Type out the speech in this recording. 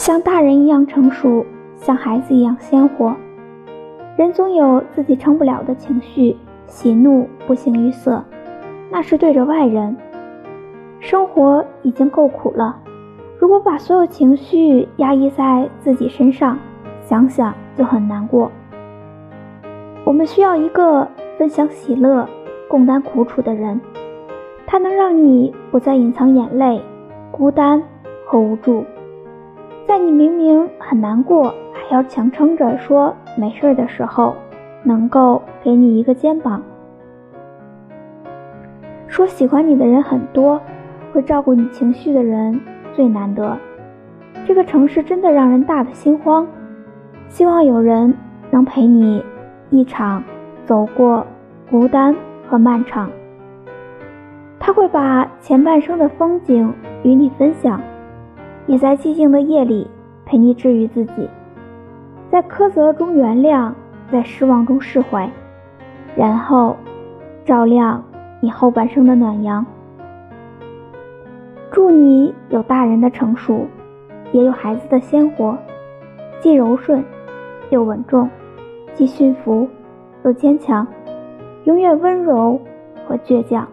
像大人一样成熟，像孩子一样鲜活。人总有自己撑不了的情绪，喜怒不形于色，那是对着外人。生活已经够苦了，如果把所有情绪压抑在自己身上，想想就很难过。我们需要一个分享喜乐、共担苦楚的人，他能让你不再隐藏眼泪、孤单和无助，在你明明很难过，还要强撑着说没事的时候，能够给你一个肩膀。说喜欢你的人很多。会照顾你情绪的人最难得。这个城市真的让人大的心慌。希望有人能陪你一场走过孤单和漫长。他会把前半生的风景与你分享，也在寂静的夜里陪你治愈自己，在苛责中原谅，在失望中释怀，然后照亮你后半生的暖阳。祝你有大人的成熟，也有孩子的鲜活，既柔顺又稳重，既驯服又坚强，永远温柔和倔强。